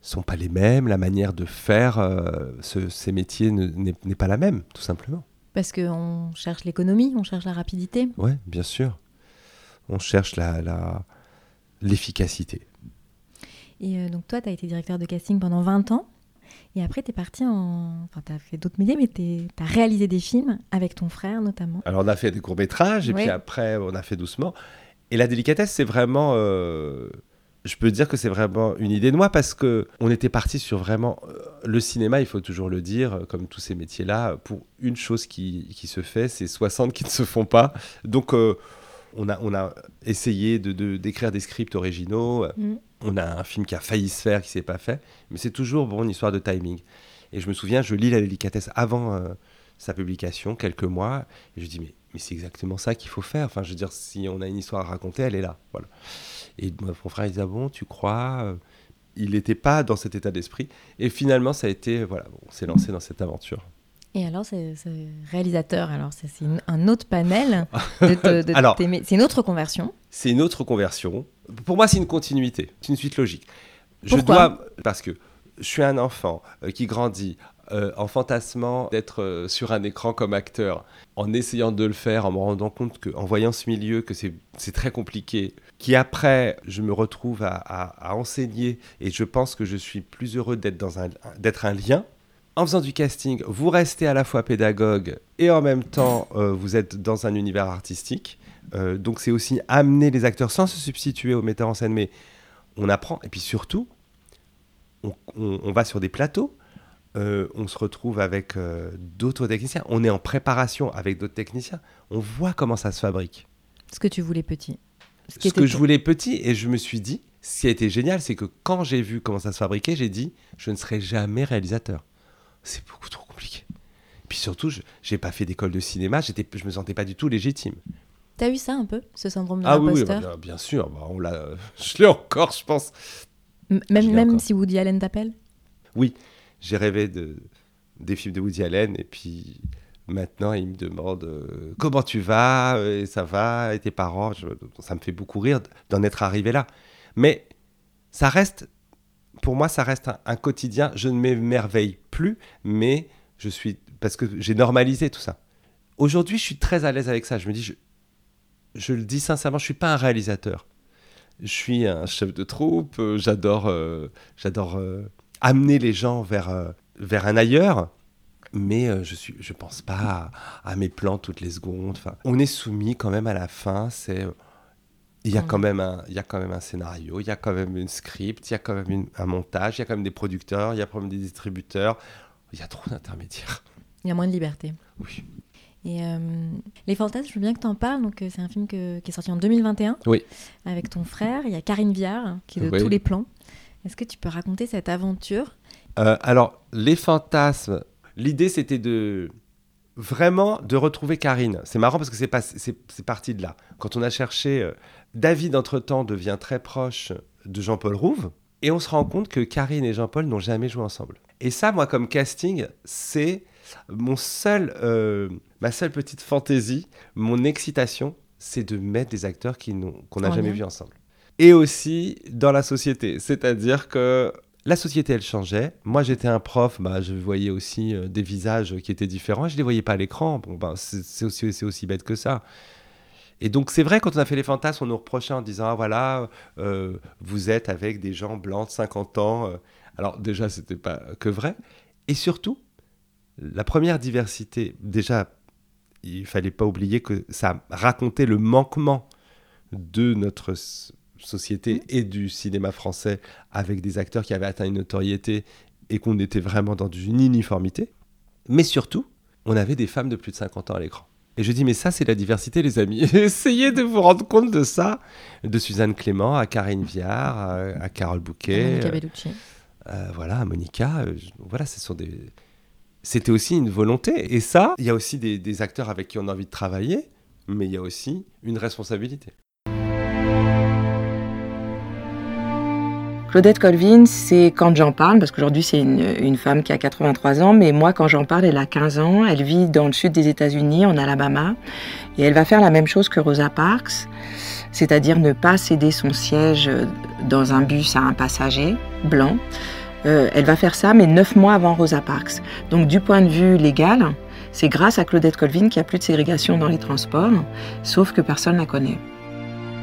sont pas les mêmes, la manière de faire euh, ces métiers n'est pas la même, tout simplement. Parce qu'on cherche l'économie, on cherche la rapidité. Oui, bien sûr. On cherche la l'efficacité. Et euh, donc toi, tu as été directeur de casting pendant 20 ans. Et après, tu es parti en. Enfin, tu as fait d'autres médias, mais tu as réalisé des films avec ton frère notamment. Alors, on a fait des courts-métrages, et puis après, on a fait doucement. Et la délicatesse, c'est vraiment. Euh, je peux dire que c'est vraiment une idée de moi parce que on était parti sur vraiment euh, le cinéma, il faut toujours le dire, comme tous ces métiers-là, pour une chose qui, qui se fait, c'est 60 qui ne se font pas. Donc, euh, on, a, on a essayé de, d'écrire des scripts originaux. Mm on a un film qui a failli se faire, qui s'est pas fait, mais c'est toujours bon une histoire de timing. Et je me souviens, je lis La délicatesse avant euh, sa publication, quelques mois, et je dis mais, mais c'est exactement ça qu'il faut faire. Enfin, je veux dire, si on a une histoire à raconter, elle est là. Voilà. Et mon frère il disait ah bon, tu crois euh, Il n'était pas dans cet état d'esprit. Et finalement, ça a été voilà, on s'est lancé dans cette aventure. Et alors, c'est réalisateur, alors c'est un autre panel. De, c'est une autre conversion. C'est une autre conversion. Pour moi, c'est une continuité, c'est une suite logique. je dois, parce que je suis un enfant euh, qui grandit euh, en fantasmant d'être euh, sur un écran comme acteur, en essayant de le faire, en me rendant compte qu'en voyant ce milieu, que c'est très compliqué, qui après, je me retrouve à, à, enseigner et je pense que je suis plus heureux d'être un, un lien en faisant du casting, vous restez à la fois pédagogue et en même temps, euh, vous êtes dans un univers artistique. Euh, donc c'est aussi amener les acteurs sans se substituer aux metteurs en scène, mais on apprend. Et puis surtout, on, va sur des plateaux, euh, on se retrouve avec d'autres techniciens, on est en préparation avec d'autres techniciens, on voit comment ça se fabrique. Ce que tu voulais petit. Ce, ce que je voulais petit, et je me suis dit, ce qui a été génial, c'est que quand j'ai vu comment ça se fabriquait, j'ai dit, je ne serai jamais réalisateur c'est beaucoup trop compliqué. Puis surtout, je n'ai pas fait d'école de cinéma, j'étais, je me sentais pas du tout légitime. T'as eu ça un peu, ce syndrome de ah, oui, bah, bien, sûr, bah, on l'a, je l'ai encore, je pense. même même si Woody Allen t'appelle? Oui, j'ai rêvé de, des films de Woody Allen, et puis maintenant, il me demande euh, comment tu vas, et ça va, et tes parents. ça me fait beaucoup rire d'en être arrivé là. Mais ça reste pour moi, ça reste un, quotidien. Je ne m'émerveille plus, mais je suis parce que j'ai normalisé tout ça. Aujourd'hui, je suis très à l'aise avec ça. Je me dis, je, le dis sincèrement, je suis pas un réalisateur. Je suis un chef de troupe. Euh, j'adore, euh, j'adore euh, amener les gens vers vers un ailleurs. Mais je suis, je pense pas à, à, mes plans toutes les secondes. Enfin, on est soumis quand même à la fin. C'est il y, a quand même un, il y a quand même un scénario, il y a quand même une script, il y a quand même un montage, il y a quand même des producteurs, il y a quand même des distributeurs. Il y a trop d'intermédiaires. Il y a moins de liberté. Oui. Et Les Fantasmes, je veux bien que tu en parles. Donc, c'est un film qui est sorti en 2021 oui. avec ton frère. Il y a Karine Viard qui est de tous les plans. Est-ce que tu peux raconter cette aventure? Alors, Les Fantasmes, l'idée c'était de vraiment de retrouver Karine. C'est marrant parce que c'est, pas, c'est, parti de là. Quand on a cherché, euh, David, entre-temps, devient très proche de Jean-Paul Rouve, et on se rend compte que Karine et Jean-Paul n'ont jamais joué ensemble. Et ça, moi, comme casting, c'est mon seul, euh, ma seule petite fantaisie, mon excitation, c'est de mettre des acteurs qui n'ont, qu'on n'a jamais vus ensemble. Et aussi dans la société, c'est-à-dire que la société, elle changeait. Moi, j'étais un prof, bah, je voyais aussi euh, des visages qui étaient différents. Je ne les voyais pas à l'écran. Bon, ben, c'est aussi, bête que ça. Et donc, c'est vrai, quand on a fait les fantasmes, on nous reprochait en disant ah, voilà, euh, vous êtes avec des gens blancs de 50 ans. Euh. Alors, déjà, c'était pas que vrai. Et surtout, la première diversité, déjà, il fallait pas oublier que ça racontait le manquement de notre société mmh. et du cinéma français avec des acteurs qui avaient atteint une notoriété et qu'on était vraiment dans une uniformité. Mais surtout, on avait des femmes de plus de 50 ans à l'écran. Et je dis, mais ça, c'est la diversité, les amis. Essayez de vous rendre compte de ça. De Suzanne Clément à Karine Viard, à, Carole Bouquet. Monica Bellucci. Euh, voilà, Monica. Euh, voilà, ce sont des. C'était aussi une volonté. Et ça, il y a aussi des acteurs avec qui on a envie de travailler, mais il y a aussi une responsabilité. Claudette Colvin, c'est quand j'en parle, parce qu'aujourd'hui c'est une, femme qui a 83 ans, mais moi quand j'en parle, elle a 15 ans, elle vit dans le sud des États-Unis, en Alabama, et elle va faire la même chose que Rosa Parks, c'est-à-dire ne pas céder son siège dans un bus à un passager blanc. Euh, elle va faire ça, mais neuf mois avant Rosa Parks. Donc du point de vue légal, c'est grâce à Claudette Colvin qu'il n'y a plus de ségrégation dans les transports, sauf que personne ne la connaît.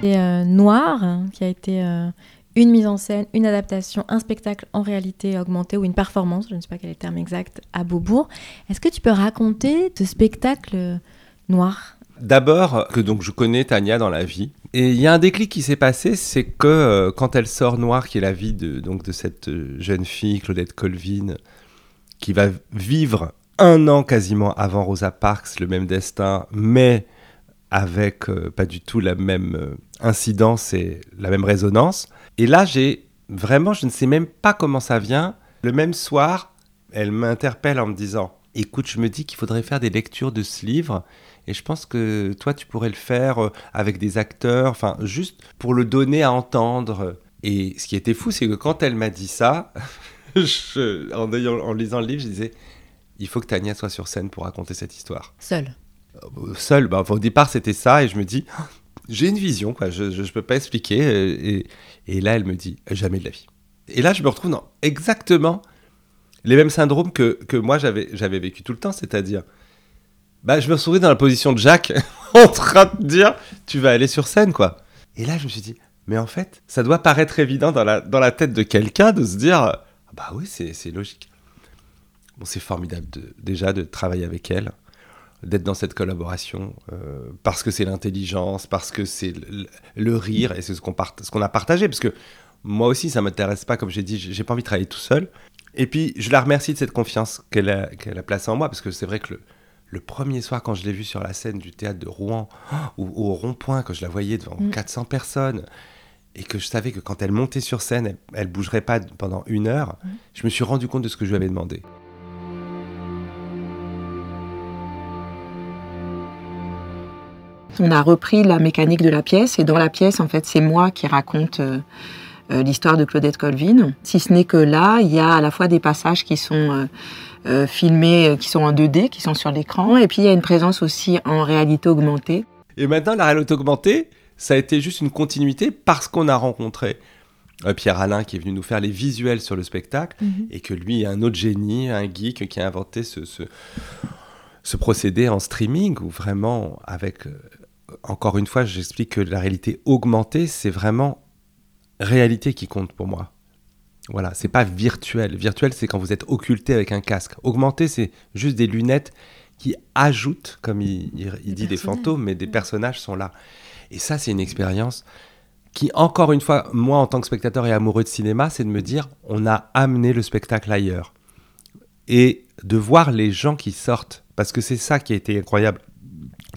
C'est euh, Noir, qui a été... Euh, une mise en scène, une adaptation, un spectacle en réalité augmentée ou une performance, je ne sais pas quel est le terme exact, à Beaubourg. Est-ce que tu peux raconter ce spectacle noir? D'abord, que donc je connais Tania dans la vie. Et il y a un déclic qui s'est passé, c'est que euh, quand elle sort Noir, qui est la vie de, donc, de cette euh, jeune fille, Claudette Colvin, qui va vivre un an quasiment avant Rosa Parks, le même destin, mais avec euh, pas du tout la même incidence et la même résonance, et là, j'ai vraiment, je ne sais même pas comment ça vient. Le même soir, elle m'interpelle en me disant Écoute, je me dis qu'il faudrait faire des lectures de ce livre. Et je pense que toi, tu pourrais le faire euh, avec des acteurs, enfin, juste pour le donner à entendre. Et ce qui était fou, c'est que quand elle m'a dit ça, en, en, lisant le livre, je disais Il faut que Tania soit sur scène pour raconter cette histoire. Seule euh, Seule. Bah, au départ, c'était ça. Et je me dis j'ai une vision, quoi. Je ne peux pas expliquer. Euh, et, et, là, elle me dit jamais de la vie. Et là, je me retrouve dans exactement les mêmes syndromes que, que moi j'avais vécu tout le temps, c'est-à-dire, bah, je me retrouvais dans la position de Jacques en train de dire tu vas aller sur scène, quoi. Et là, je me suis dit, mais en fait, ça doit paraître évident dans la, dans la tête de quelqu'un de se dire ah bah oui, c'est logique. Bon, c'est formidable déjà de travailler avec elle d'être dans cette collaboration, euh, parce que c'est l'intelligence, parce que c'est le, rire, et c'est ce qu'on ce qu'on a partagé, parce que moi aussi, ça m'intéresse pas, comme j'ai dit, j'ai pas envie de travailler tout seul. Et puis, je la remercie de cette confiance qu'elle a, qu'elle a placée en moi, parce que c'est vrai que le, premier soir, quand je l'ai vue sur la scène du théâtre de Rouen, ou au rond-point, quand je la voyais devant 400 mm. personnes, et que je savais que quand elle montait sur scène, elle, elle bougerait pas pendant une heure, mm. je me suis rendu compte de ce que je lui avais demandé. On a repris la mécanique de la pièce et dans la pièce, en fait, c'est moi qui raconte euh, euh, l'histoire de Claudette Colvin. Si ce n'est que là, il y a à la fois des passages qui sont euh, filmés, qui sont en 2D, qui sont sur l'écran, et puis il y a une présence aussi en réalité augmentée. Et maintenant, la réalité augmentée, ça a été juste une continuité parce qu'on a rencontré Pierre Alain qui est venu nous faire les visuels sur le spectacle mhm. et que lui est un autre génie, un geek qui a inventé ce, ce, ce procédé en streaming où vraiment avec encore une fois, j'explique que la réalité augmentée, c'est vraiment réalité qui compte pour moi. Voilà, c'est pas virtuel. Virtuel, c'est quand vous êtes occulté avec un casque. Augmenté, c'est juste des lunettes qui ajoutent, comme il, dit des fantômes, mais des personnages sont là. Et ça, c'est une expérience qui, encore une fois, moi, en tant que spectateur et amoureux de cinéma, c'est de me dire, on a amené le spectacle ailleurs. Et de voir les gens qui sortent Parce que c'est ça qui a été incroyable.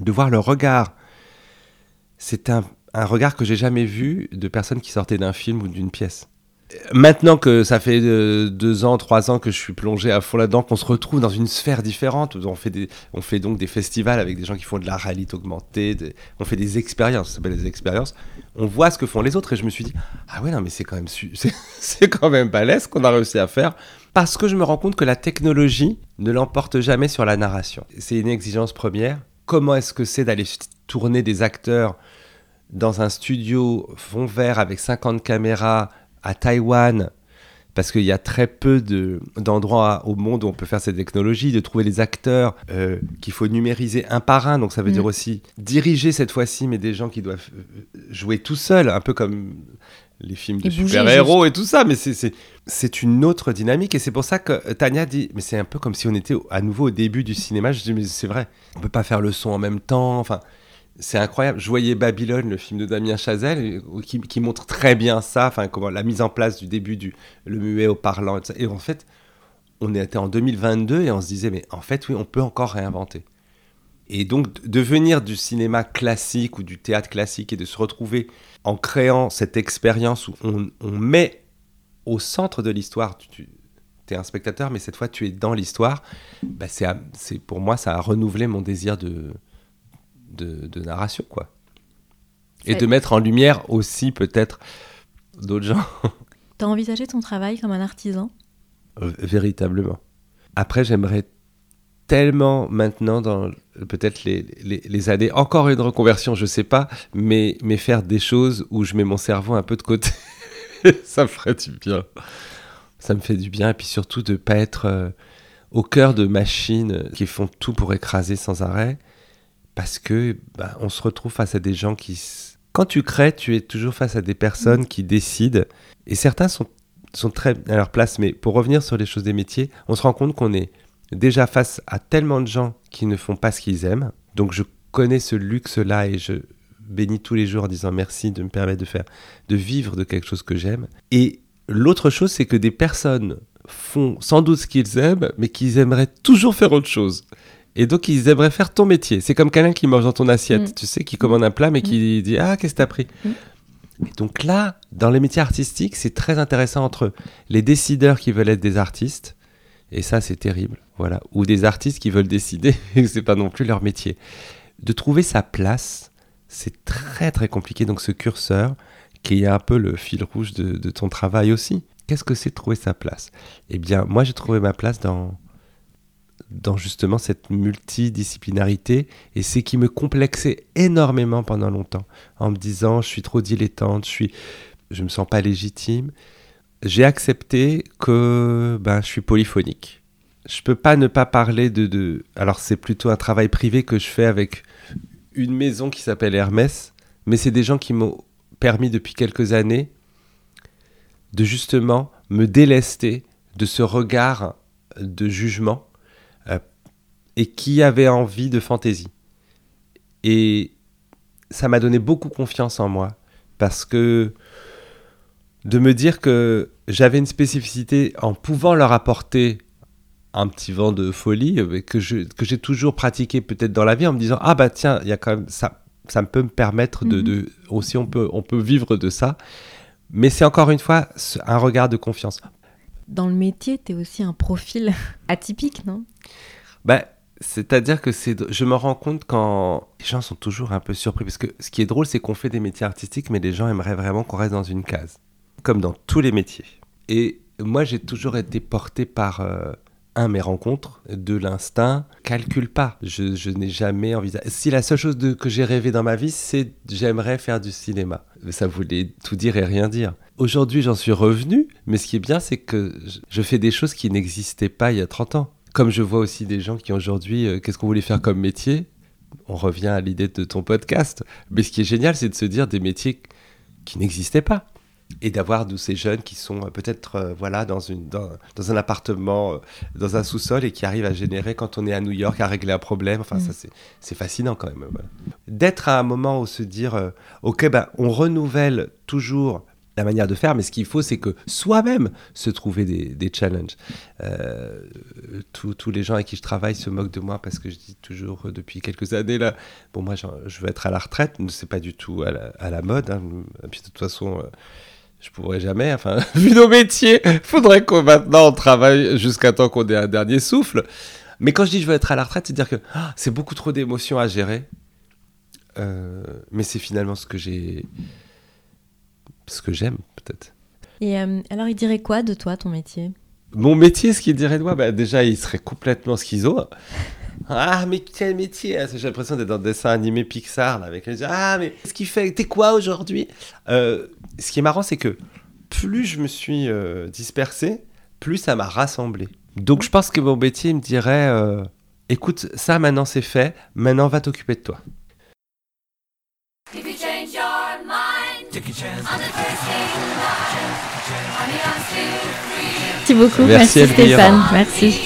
De voir le regard. C'est un, un regard que j'ai jamais vu de personnes qui sortaient d'un film ou d'une pièce. Maintenant que ça fait euh, deux ans, trois ans que je suis plongé à fond là-dedans, qu'on se retrouve dans une sphère différente, on fait, des, on fait donc des festivals avec des gens qui font de la réalité augmentée, on fait des expériences, ça s'appelle des expériences, on voit ce que font les autres et je me suis dit, ah ouais, non, mais c'est quand même, c'est quand même qu'on a réussi à faire parce que je me rends compte que la technologie ne l'emporte jamais sur la narration. C'est une exigence première. Comment est-ce que c'est d'aller tourner des acteurs dans un studio fond vert avec 50 caméras à Taïwan, parce qu'il y a très peu d'endroits au monde où on peut faire cette technologie, de trouver les acteurs euh, qu'il faut numériser un par un. Donc ça veut dire mm. aussi diriger cette fois-ci, mais des gens qui doivent euh, jouer tout seuls, un peu comme les films de super-héros et tout ça. Mais c'est une autre dynamique. Et c'est pour ça que Tania dit, mais c'est un peu comme si on était à nouveau au début du cinéma. Je dis, mais c'est vrai, on peut pas faire le son en même temps. Enfin, c'est incroyable. Je voyais Babylone, le film de Damien Chazelle, qui, montre très bien ça, comment la mise en place du début du le muet au parlant. Et, et en fait, on était en 2022 et on se disait mais en fait oui, on peut encore réinventer. Et donc de venir du cinéma classique ou du théâtre classique et de se retrouver en créant cette expérience où on, met au centre de l'histoire, tu, es un spectateur, mais cette fois tu es dans l'histoire, bah c'est pour moi ça a renouvelé mon désir de, de, narration, quoi. Et de mettre en lumière aussi peut-être d'autres gens. T'as envisagé ton travail comme un artisan? Euh, Véritablement. Après, j'aimerais tellement maintenant dans peut-être les, les, années, encore une reconversion, je sais pas, mais, mais faire des choses où je mets mon cerveau un peu de côté, ça me ferait du bien. Ça me fait du bien, et puis surtout de pas être euh, au cœur de machines qui font tout pour écraser sans arrêt, parce que bah, on se retrouve face à des gens qui... Quand tu crées, tu es toujours face à des personnes qui décident, et certains sont, sont très à leur place, mais pour revenir sur les choses des métiers, on se rend compte qu'on est déjà face à tellement de gens qui ne font pas ce qu'ils aiment, donc je connais ce luxe-là et je bénis tous les jours en disant merci de me permettre de faire, de vivre de quelque chose que j'aime. Et l'autre chose, c'est que des personnes font sans doute ce qu'ils aiment, mais qu'ils aimeraient toujours faire autre chose. Et donc, ils aimeraient faire ton métier. C'est comme quelqu'un qui mange dans ton assiette, mm. tu sais, qui commande un plat, mais qui mm. dit Ah, qu'est-ce que t'as pris mm. Et donc là, dans les métiers artistiques, c'est très intéressant entre les décideurs qui veulent être des artistes, et ça, c'est terrible, voilà, ou des artistes qui veulent décider, et c'est pas non plus leur métier. De trouver sa place, c'est très très compliqué. Donc, ce curseur, qui est un peu le fil rouge de, de ton travail aussi. Qu'est-ce que c'est de trouver sa place? Eh bien, moi, j'ai trouvé ma place dans dans justement cette multidisciplinarité et c'est qui me complexait énormément pendant longtemps en me disant je suis trop dilettante, je suis je me sens pas légitime. J'ai accepté que ben je suis polyphonique. Je peux pas ne pas parler de, de... alors c'est plutôt un travail privé que je fais avec une maison qui s'appelle Hermès, mais c'est des gens qui m'ont permis depuis quelques années de justement me délester de ce regard de jugement et qui avait envie de fantaisie. Et ça m'a donné beaucoup confiance en moi parce que de me dire que j'avais une spécificité en pouvant leur apporter un petit vent de folie euh, que je que j'ai toujours pratiqué peut-être dans la vie en me disant ah bah tiens il y a quand même ça ça peut me permettre de, de, mhm. aussi on peut on peut vivre de ça mais c'est encore une fois un regard de confiance dans le métier tu es aussi un profil atypique non? Bah c'est-à-dire que c'est, je me rends compte quand les gens sont toujours un peu surpris parce que ce qui est drôle, c'est qu'on fait des métiers artistiques, mais les gens aimeraient vraiment qu'on reste dans une case, comme dans tous les métiers. Et moi, j'ai toujours été porté par euh, un mes rencontres, de l'instinct, calcule pas. Je, n'ai jamais envisagé. Si la seule chose que j'ai rêvé dans ma vie, c'est j'aimerais faire du cinéma. Ça voulait tout dire et rien dire. Aujourd'hui, j'en suis revenu, mais ce qui est bien, c'est que je fais des choses qui n'existaient pas il y a 30 ans. Comme je vois aussi des gens qui aujourd'hui, euh, qu'est-ce qu'on voulait faire comme métier? On revient à l'idée de ton podcast. Mais ce qui est génial, c'est de se dire des métiers qui n'existaient pas. Et d'avoir tous ces jeunes qui sont euh, peut-être euh, voilà, dans, une, dans, un appartement, dans un sous-sol et qui arrivent à générer quand on est à New York, à régler un problème. Enfin, ça, mm. c'est fascinant quand même. D'être à un moment où se dire, OK, ben, on renouvelle toujours la manière de faire, mais ce qu'il faut, c'est que soi-même se trouver des, challenges. Euh, tous les gens avec qui je travaille se moquent de moi parce que je dis toujours euh, depuis quelques années là, bon moi je veux être à la retraite, c'est pas du tout à la, mode. Hein. Puis de toute façon, euh, je pourrais jamais. Enfin, vu nos métiers, faudrait qu'on maintenant on travaille jusqu'à temps qu'on ait un dernier souffle. Mais quand je dis je veux être à la retraite, c'est dire que ah, c'est beaucoup trop d'émotions à gérer. mais c'est finalement ce que j'ai ce que j'aime peut-être. Et euh, alors il dirait quoi de toi, ton métier? Mon métier, ce qu'il dirait de moi, bah, déjà il serait complètement schizo. Ah, mais quel métier J'ai l'impression d'être dans un dessin animé Pixar, là, avec les Ah, mais ce qui fait? T'es quoi aujourd'hui? Euh, Ce qui est marrant, c'est que plus je me suis euh, dispersé, plus ça m'a rassemblé. Donc je pense que mon métier me dirait Écoute, ça maintenant c'est fait, maintenant va t'occuper de toi. Merci beaucoup, merci, merci Stéphane, merci.